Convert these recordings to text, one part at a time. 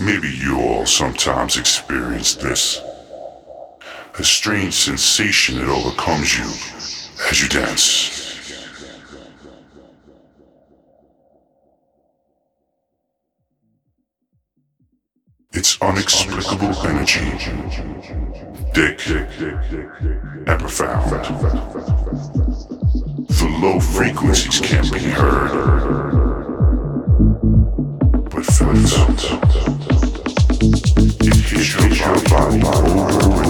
Maybe you all sometimes experience this. A strange sensation that overcomes you as you dance. It's unexplicable energy, thick and profound. The low frequencies can't be heard, but felt. Hits your body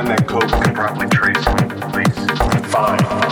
the code we can properly trace, please? Fine.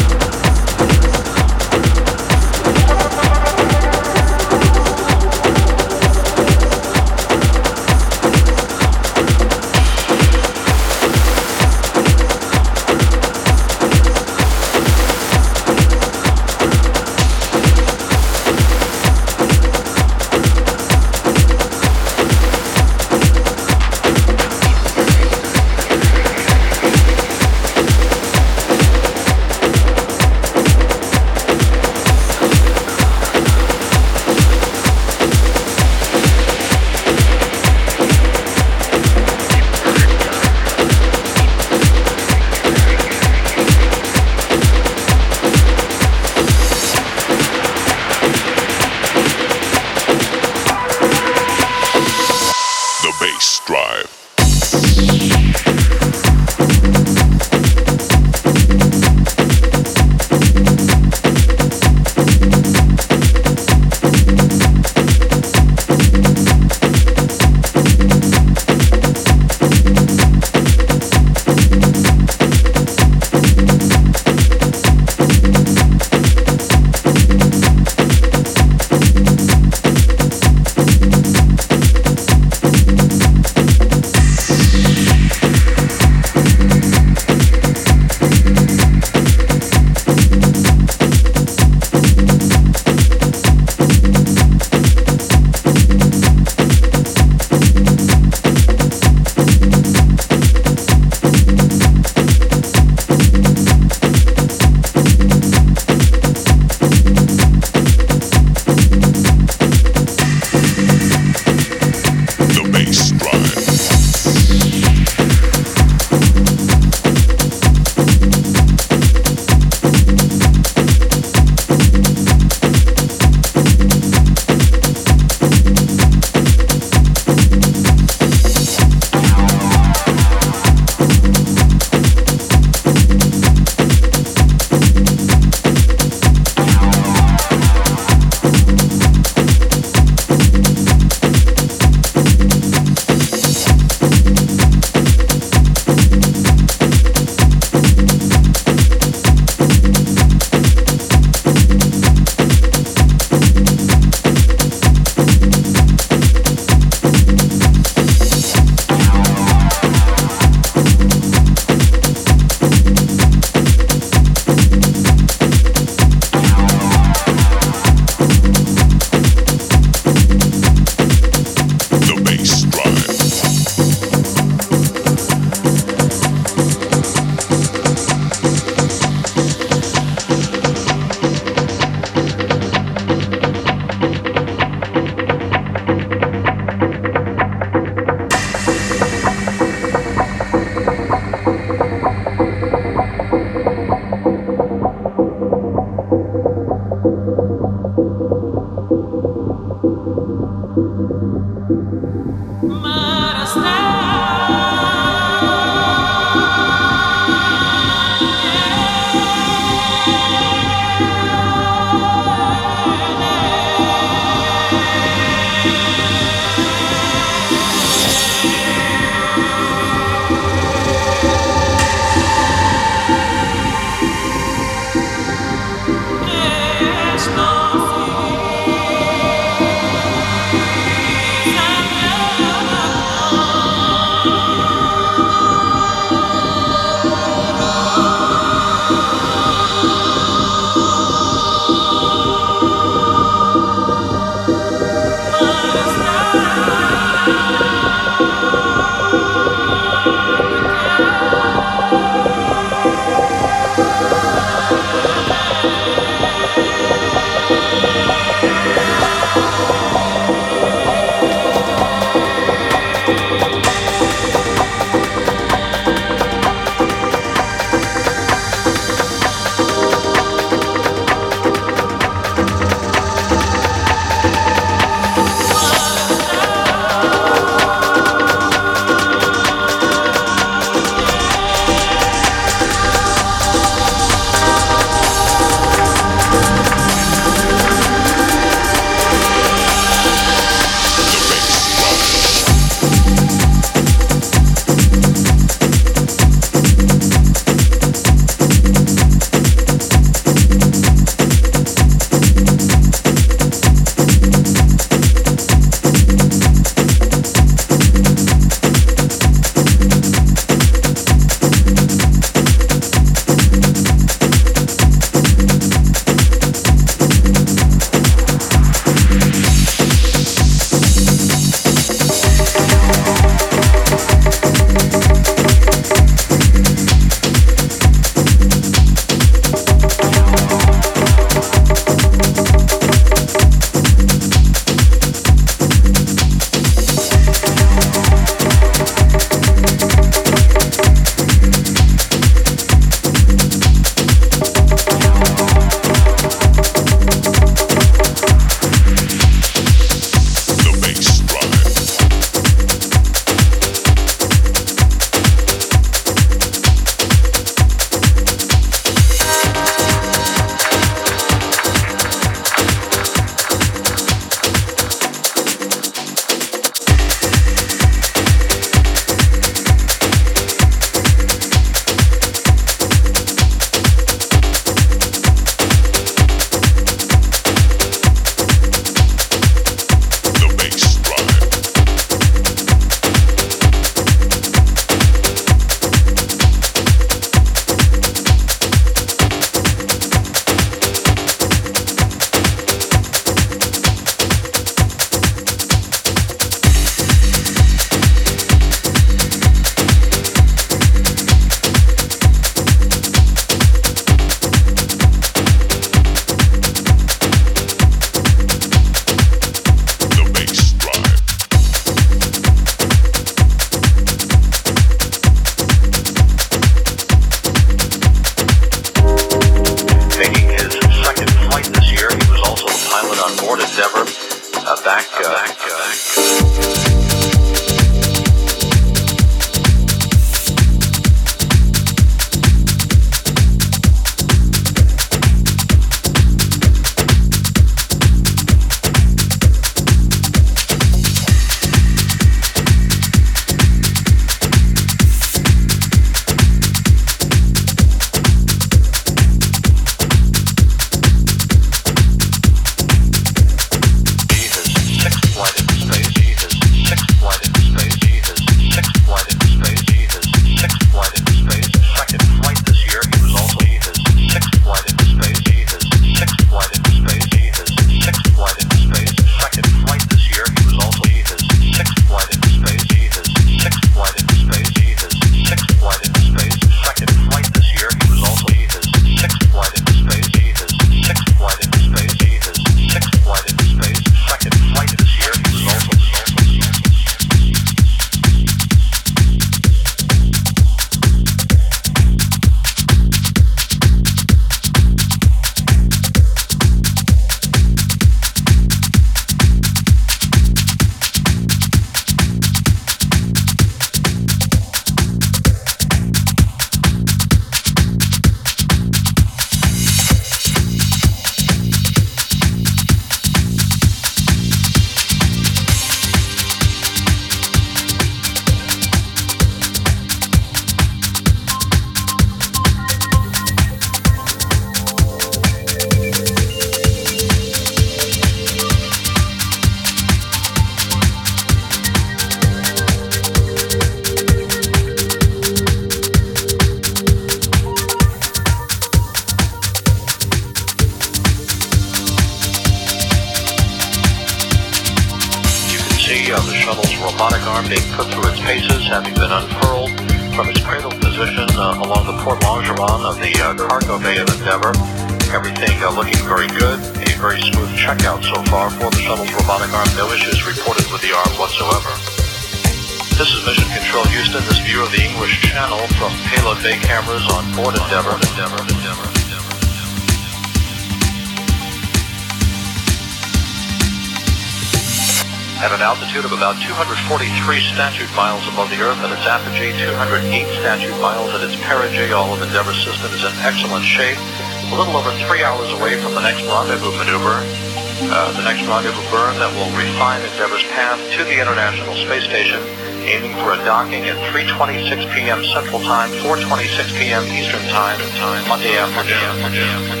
p.m. Central Time, 4:26 p.m. Eastern Time, Monday afternoon.